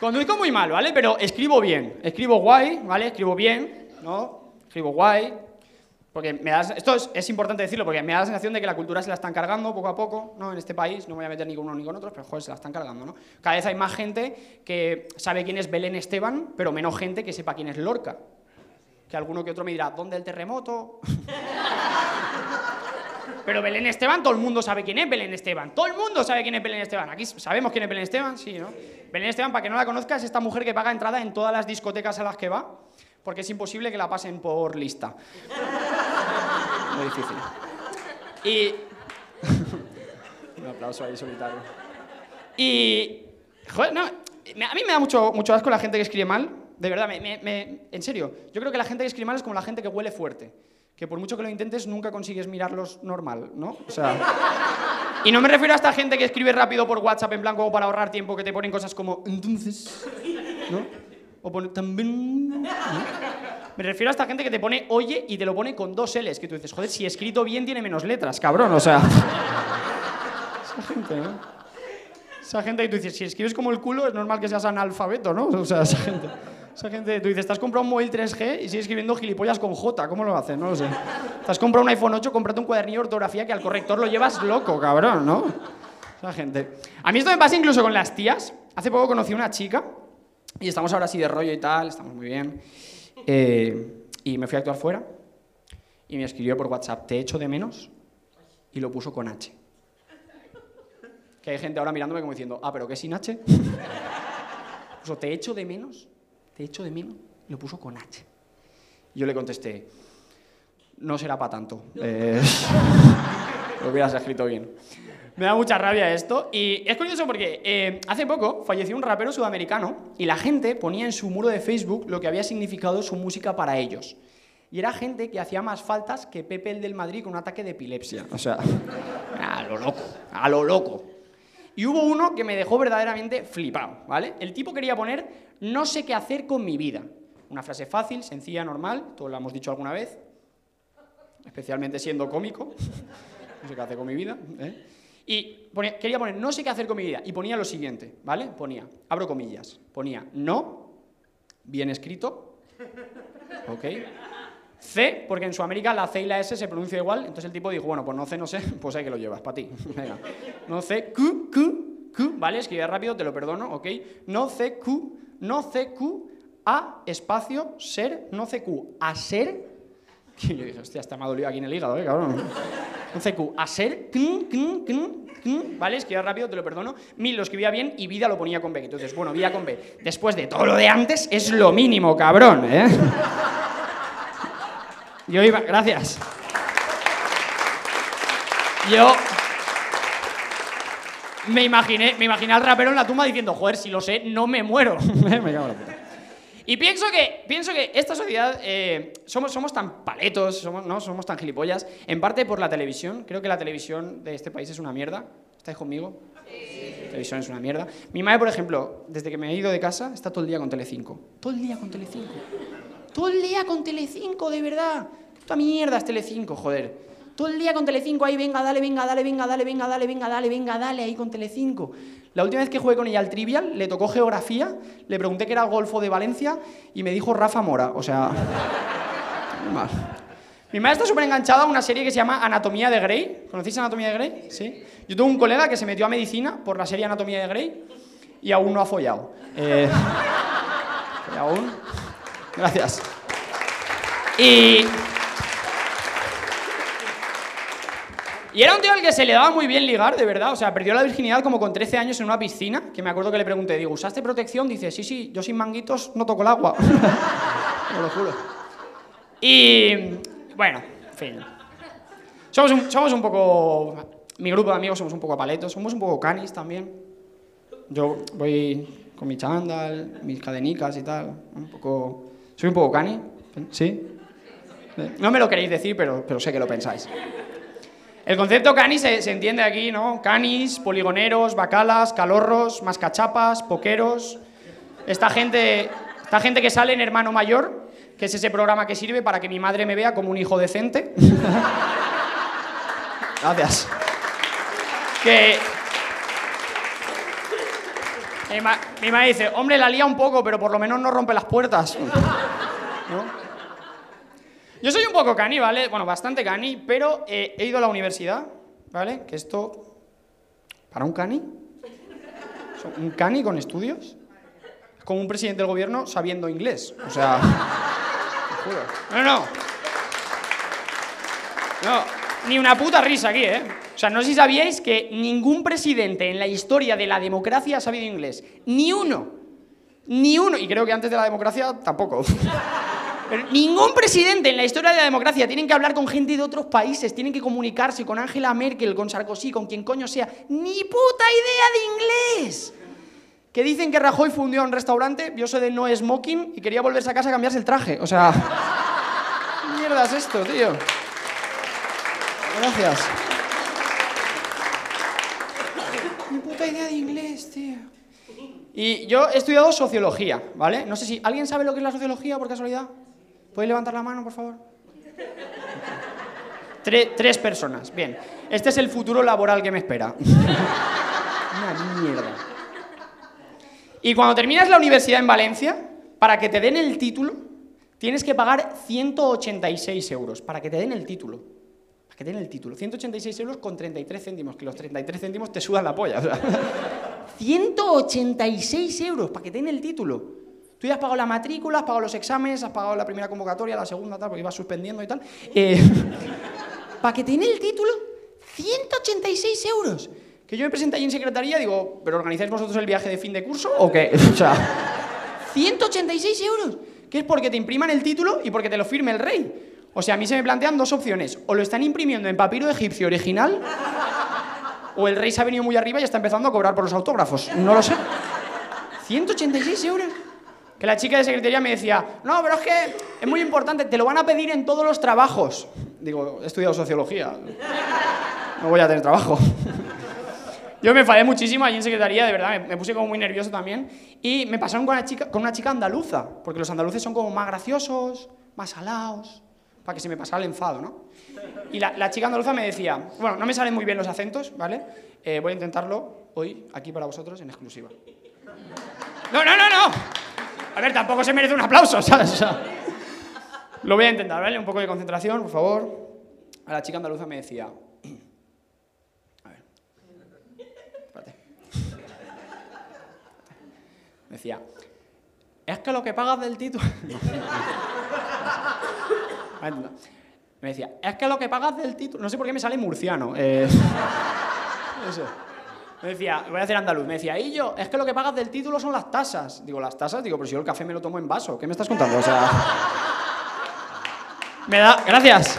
Conduzco muy mal, ¿vale? Pero escribo bien. Escribo guay, ¿vale? Escribo bien, ¿no? Escribo guay. Porque me da, esto es, es importante decirlo, porque me da la sensación de que la cultura se la están cargando poco a poco, ¿no? En este país, no me voy a meter ni con uno ni con otros, pero joder, se la están cargando, ¿no? Cada vez hay más gente que sabe quién es Belén Esteban, pero menos gente que sepa quién es Lorca. Que alguno que otro me dirá, ¿dónde el terremoto? Pero Belén Esteban, todo el mundo sabe quién es Belén Esteban. Todo el mundo sabe quién es Belén Esteban. Aquí sabemos quién es Belén Esteban, sí, ¿no? Belén Esteban, para que no la conozca, es esta mujer que paga entrada en todas las discotecas a las que va, porque es imposible que la pasen por lista. Muy difícil. Y. Un aplauso ahí solitario. Y. Joder, no. A mí me da mucho, mucho asco la gente que escribe mal. De verdad, me- me- me- en serio. Yo creo que la gente que escribe mal es como la gente que huele fuerte. Que por mucho que lo intentes, nunca consigues mirarlos normal, ¿no? O sea. Y no me refiero a esta gente que escribe rápido por WhatsApp en blanco para ahorrar tiempo, que te ponen cosas como entonces. ¿No? O pone también. Me refiero a esta gente que te pone oye y te lo pone con dos L's, que tú dices, joder, si escrito bien tiene menos letras, cabrón, o sea. Esa gente, ¿no? Esa gente que tú dices, si escribes como el culo, es normal que seas analfabeto, ¿no? O sea, esa gente. Esa gente, tú dices, te has comprado un móvil 3G y sigues escribiendo gilipollas con J, ¿cómo lo haces? No lo sé. Te has comprado un iPhone 8, cómprate un cuadernillo de ortografía que al corrector lo llevas loco, cabrón, ¿no? Esa gente. A mí esto me pasa incluso con las tías. Hace poco conocí a una chica y estamos ahora así de rollo y tal, estamos muy bien. Eh, y me fui a actuar fuera y me escribió por WhatsApp, te echo de menos, y lo puso con H. Que hay gente ahora mirándome como diciendo, ah, pero ¿qué sin H? puso, te echo de menos, te echo de menos, lo puso con H. Y yo le contesté, no será para tanto. Eh, lo hubieras escrito bien. Me da mucha rabia esto. Y es curioso porque eh, hace poco falleció un rapero sudamericano y la gente ponía en su muro de Facebook lo que había significado su música para ellos. Y era gente que hacía más faltas que Pepe el del Madrid con un ataque de epilepsia. O sea, a lo loco, a lo loco. Y hubo uno que me dejó verdaderamente flipado, ¿vale? El tipo quería poner no sé qué hacer con mi vida. Una frase fácil, sencilla, normal, todos la hemos dicho alguna vez, especialmente siendo cómico. No sé qué hacer con mi vida. ¿eh? Y quería poner no sé qué hacer con mi vida. Y ponía lo siguiente, ¿vale? Ponía, abro comillas, ponía no, bien escrito, ¿ok? C, porque en Sudamérica la C y la S se pronuncia igual, entonces el tipo dijo, bueno, pues no C, no sé, pues ahí que lo llevas, para ti. Venga. No C, Q, ¿vale? Escribe rápido, te lo perdono, ¿ok? No C, Q, no C, Q, A, espacio, ser, no C, Q, a ser. Y yo dije, hostia, está me ha dolido aquí en el hígado, ¿eh, cabrón? No C, Q, a ser, ¿vale? Escribía rápido, te lo perdono. Mil lo escribía bien y vida lo ponía con B. Entonces, bueno, vida con B. Después de todo lo de antes, es lo mínimo, cabrón, ¿eh? Yo iba, gracias. Yo me imaginé, me imaginé al rapero en la tumba diciendo, joder, si lo sé, no me muero. me cago en la puta. Y pienso que, pienso que esta sociedad eh, somos, somos tan paletos, somos, ¿no? somos tan gilipollas, en parte por la televisión. Creo que la televisión de este país es una mierda. ¿Estáis conmigo? La televisión es una mierda. Mi madre, por ejemplo, desde que me he ido de casa, está todo el día con Telecinco. Todo el día con Telecinco. Todo el día con Telecinco, de verdad. ¿Qué puta mierda es Telecinco, joder? Todo el día con Telecinco ahí, venga, dale, venga, dale, venga, dale, venga, dale, venga, dale, venga, dale, ahí con Telecinco. La última vez que jugué con ella al Trivial, le tocó geografía, le pregunté qué era el Golfo de Valencia y me dijo Rafa Mora, o sea... Mi madre está súper enganchada a una serie que se llama Anatomía de Grey. ¿Conocéis Anatomía de Grey? Sí. Yo tengo un colega que se metió a medicina por la serie Anatomía de Grey y aún no ha follado. Eh, y aún... Gracias. Y... Y era un tío al que se le daba muy bien ligar, de verdad. O sea, perdió la virginidad como con 13 años en una piscina, que me acuerdo que le pregunté, digo, ¿usaste protección? Dice, sí, sí, yo sin manguitos no toco el agua. Te lo juro. Y... Bueno, en fin. Somos un, somos un poco... Mi grupo de amigos somos un poco paletos, somos un poco canis también. Yo voy con mi chándal, mis cadenicas y tal. Un poco... Soy un poco cani, ¿sí? No me lo queréis decir, pero, pero sé que lo pensáis. El concepto canis se, se entiende aquí, ¿no? Canis, poligoneros, bacalas, calorros, mascachapas, poqueros. Esta gente, esta gente que sale en Hermano Mayor, que es ese programa que sirve para que mi madre me vea como un hijo decente. Gracias. Que, Mi, ma- mi madre dice, hombre, la lía un poco, pero por lo menos no rompe las puertas. ¿No? Yo soy un poco cani, ¿vale? Bueno, bastante cani, pero eh, he ido a la universidad, ¿vale? Que esto, para un cani, un cani con estudios, es como un presidente del gobierno sabiendo inglés. O sea. No, no. No, ni una puta risa aquí, ¿eh? O sea, no sé si sabíais que ningún presidente en la historia de la democracia ha sabido inglés. Ni uno. Ni uno. Y creo que antes de la democracia tampoco. Ningún presidente en la historia de la democracia tienen que hablar con gente de otros países, tienen que comunicarse con Angela Merkel, con Sarkozy, con quien coño sea. Ni puta idea de inglés. Que dicen que Rajoy fundió un restaurante, vio de no smoking y quería volverse a casa a cambiarse el traje. O sea, ¿qué mierda es esto, tío? Gracias. Ni puta idea de inglés, tío. Y yo he estudiado sociología, ¿vale? No sé si alguien sabe lo que es la sociología por casualidad. ¿Podéis levantar la mano, por favor? Tre- tres personas, bien. Este es el futuro laboral que me espera. Una mierda. Y cuando terminas la universidad en Valencia, para que te den el título, tienes que pagar 186 euros. Para que te den el título. Para que te den el título. 186 euros con 33 céntimos, que los 33 céntimos te sudan la polla. o sea. 186 euros para que te den el título. Tú ya has pagado la matrícula, has pagado los exámenes, has pagado la primera convocatoria, la segunda, tal, porque ibas suspendiendo y tal. Eh, para que te el título, 186 euros. Que yo me presenté allí en secretaría y digo, ¿pero organizáis vosotros el viaje de fin de curso o qué? O sea, 186 euros. Que es porque te impriman el título y porque te lo firme el rey. O sea, a mí se me plantean dos opciones. O lo están imprimiendo en papiro egipcio original, o el rey se ha venido muy arriba y está empezando a cobrar por los autógrafos. No lo sé. 186 euros. Que la chica de secretaría me decía, no, pero es que es muy importante, te lo van a pedir en todos los trabajos. Digo, he estudiado sociología. No voy a tener trabajo. Yo me enfadé muchísimo allí en secretaría, de verdad, me, me puse como muy nervioso también. Y me pasaron con una, chica, con una chica andaluza, porque los andaluces son como más graciosos, más salados, para que se me pasara el enfado, ¿no? Y la, la chica andaluza me decía, bueno, no me salen muy bien los acentos, ¿vale? Eh, voy a intentarlo hoy, aquí para vosotros, en exclusiva. No, no, no, no. A ver, tampoco se merece un aplauso, ¿sabes? Lo voy a intentar, ¿vale? Un poco de concentración, por favor. A la chica andaluza me decía... A ver. Espérate. Me decía... Es que lo que pagas del título... No. Me decía, es que lo que pagas del título... No sé por qué me sale murciano. eh, No sé. Me decía, voy a hacer andaluz, me decía, y yo, es que lo que pagas del título son las tasas. Digo, ¿las tasas? Digo, pero si yo el café me lo tomo en vaso, ¿qué me estás contando? O sea... Me da... Gracias.